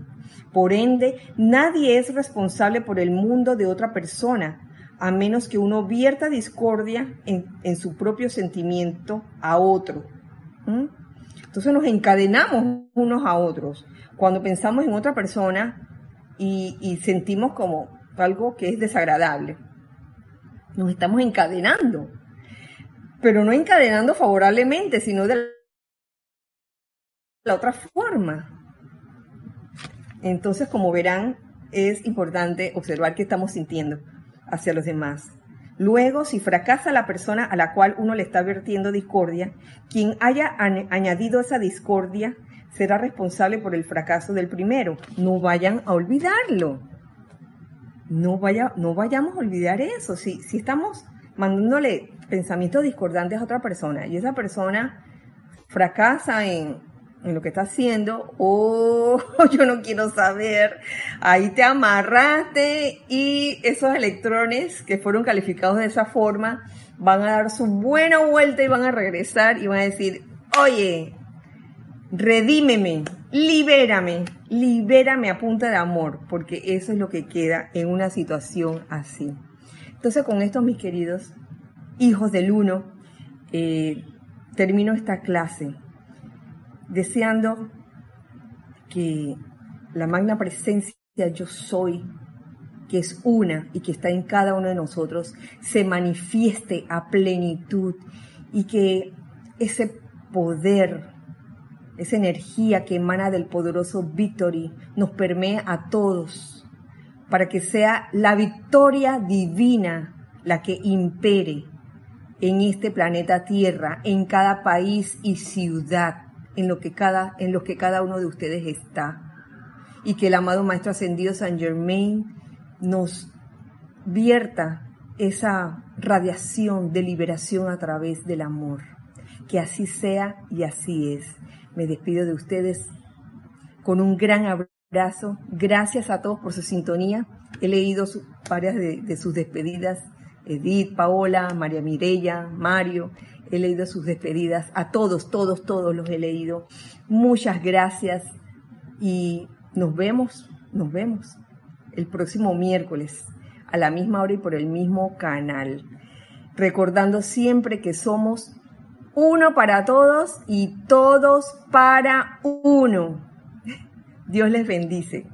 Speaker 1: Por ende, nadie es responsable por el mundo de otra persona, a menos que uno vierta discordia en, su propio sentimiento a otro. Entonces nos encadenamos unos a otros. Cuando pensamos en otra persona y, sentimos como algo que es desagradable, nos estamos encadenando. Pero no encadenando favorablemente, sino de la otra forma. Entonces, como verán, es importante observar qué estamos sintiendo hacia los demás. Luego, si fracasa la persona a la cual uno le está vertiendo discordia, quien haya añadido esa discordia será responsable por el fracaso del primero. No vayan a olvidarlo. No, vaya, no vayamos a olvidar eso. Si, si estamos mandándole pensamientos discordantes a otra persona y esa persona fracasa en, en lo que está haciendo, oh, yo no quiero saber, ahí te amarraste y esos electrones que fueron calificados de esa forma van a dar su buena vuelta y van a regresar y van a decir, oye, redímeme, libérame, libérame a punta de amor, porque eso es lo que queda en una situación así. Entonces con esto, mis queridos hijos del uno, eh, termino esta clase deseando que la magna presencia yo soy, que es una y que está en cada uno de nosotros, se manifieste a plenitud y que ese poder, esa energía que emana del poderoso Victory nos permee a todos para que sea la victoria divina la que impere en este planeta Tierra, en cada país y ciudad en lo que cada, en lo que cada uno de ustedes está. Y que el amado Maestro Ascendido San Germain nos vierta esa radiación de liberación a través del amor. Que así sea y así es. Me despido de ustedes con un gran abrazo. Gracias a todos por su sintonía. He leído varias de, de sus despedidas. Edith, Paola, María Mirella, Mario he leído sus despedidas, a todos, todos, todos los he leído. Muchas gracias y nos vemos, nos vemos el próximo miércoles a la misma hora y por el mismo canal. Recordando siempre que somos uno para todos y todos para uno. Dios les bendice.